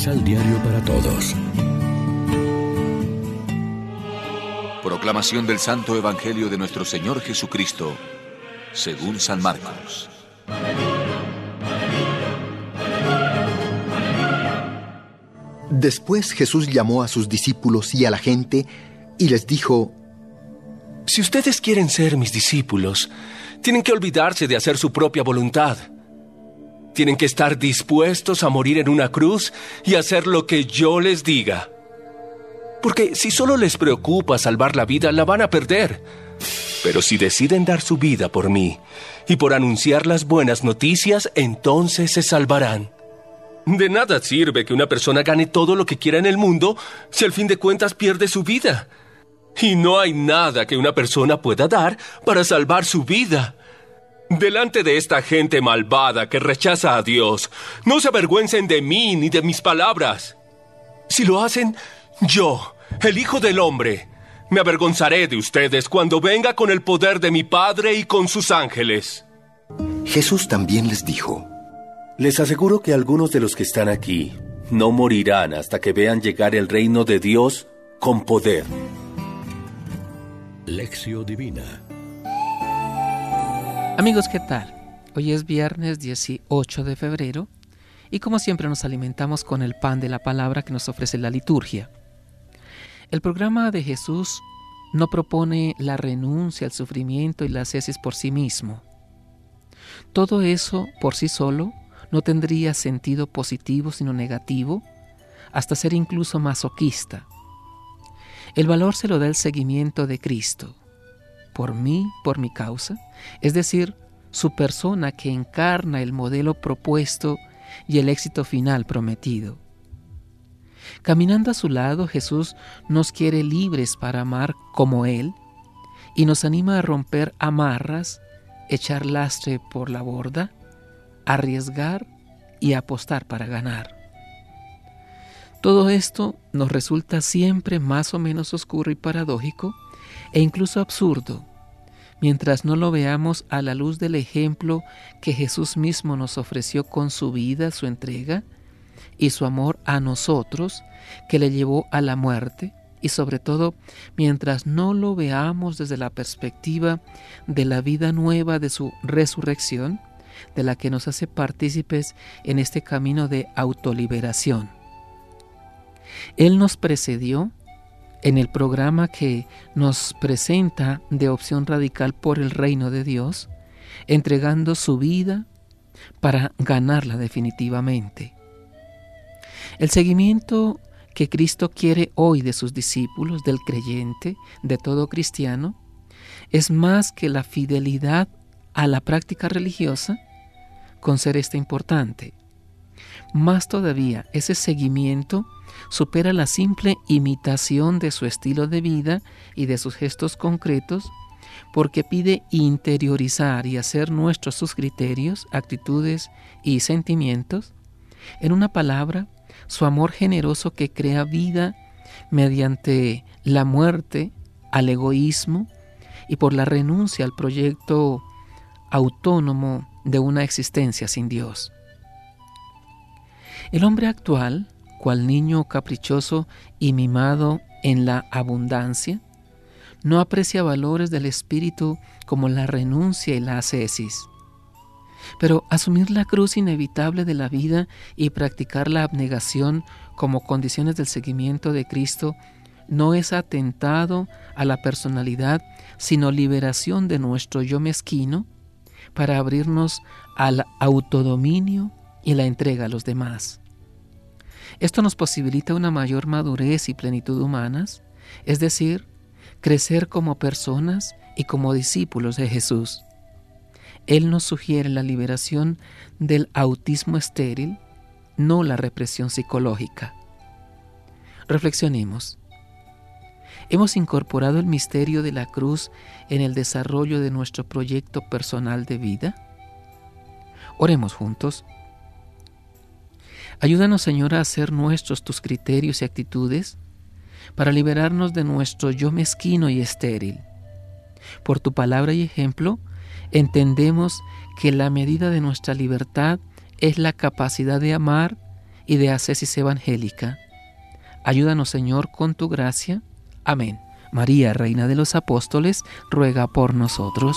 Misal Diario para Todos. Proclamación del Santo Evangelio de nuestro Señor Jesucristo, según San Marcos. Después Jesús llamó a sus discípulos y a la gente y les dijo, Si ustedes quieren ser mis discípulos, tienen que olvidarse de hacer su propia voluntad. Tienen que estar dispuestos a morir en una cruz y hacer lo que yo les diga. Porque si solo les preocupa salvar la vida, la van a perder. Pero si deciden dar su vida por mí y por anunciar las buenas noticias, entonces se salvarán. De nada sirve que una persona gane todo lo que quiera en el mundo si al fin de cuentas pierde su vida. Y no hay nada que una persona pueda dar para salvar su vida. Delante de esta gente malvada que rechaza a Dios, no se avergüencen de mí ni de mis palabras. Si lo hacen, yo, el Hijo del Hombre, me avergonzaré de ustedes cuando venga con el poder de mi Padre y con sus ángeles. Jesús también les dijo, Les aseguro que algunos de los que están aquí no morirán hasta que vean llegar el reino de Dios con poder. Lección Divina. Amigos, ¿qué tal? Hoy es viernes 18 de febrero y como siempre nos alimentamos con el pan de la palabra que nos ofrece la liturgia. El programa de Jesús no propone la renuncia al sufrimiento y la ascesis por sí mismo. Todo eso por sí solo no tendría sentido positivo sino negativo, hasta ser incluso masoquista. El valor se lo da el seguimiento de Cristo, por mí, por mi causa, es decir, su persona que encarna el modelo propuesto y el éxito final prometido. Caminando a su lado, Jesús nos quiere libres para amar como Él y nos anima a romper amarras, echar lastre por la borda, arriesgar y apostar para ganar. Todo esto nos resulta siempre más o menos oscuro y paradójico e incluso absurdo, mientras no lo veamos a la luz del ejemplo que Jesús mismo nos ofreció con su vida, su entrega y su amor a nosotros, que le llevó a la muerte, y sobre todo mientras no lo veamos desde la perspectiva de la vida nueva de su resurrección, de la que nos hace partícipes en este camino de autoliberación. Él nos precedió en el programa que nos presenta de opción radical por el reino de Dios, entregando su vida para ganarla definitivamente. El seguimiento que Cristo quiere hoy de sus discípulos, del creyente, de todo cristiano, es más que la fidelidad a la práctica religiosa, con ser esta importante. Más todavía, ese seguimiento supera la simple imitación de su estilo de vida y de sus gestos concretos, porque pide interiorizar y hacer nuestros sus criterios, actitudes y sentimientos, en una palabra, su amor generoso que crea vida mediante la muerte al egoísmo y por la renuncia al proyecto autónomo de una existencia sin Dios. El hombre actual, cual niño caprichoso y mimado en la abundancia, no aprecia valores del espíritu como la renuncia y la ascesis. Pero asumir la cruz inevitable de la vida y practicar la abnegación como condiciones del seguimiento de Cristo no es atentado a la personalidad, sino liberación de nuestro yo mezquino para abrirnos al autodominio y la entrega a los demás. Esto nos posibilita una mayor madurez y plenitud humanas, es decir, crecer como personas y como discípulos de Jesús. Él nos sugiere la liberación del autismo estéril, no la represión psicológica. Reflexionemos. ¿Hemos incorporado el misterio de la cruz en el desarrollo de nuestro proyecto personal de vida? Oremos juntos. Ayúdanos, Señor, a hacer nuestros tus criterios y actitudes para liberarnos de nuestro yo mezquino y estéril. Por tu palabra y ejemplo, entendemos que la medida de nuestra libertad es la capacidad de amar y de Ascesis Evangélica. Ayúdanos, Señor, con tu gracia. Amén. María, Reina de los Apóstoles, ruega por nosotros.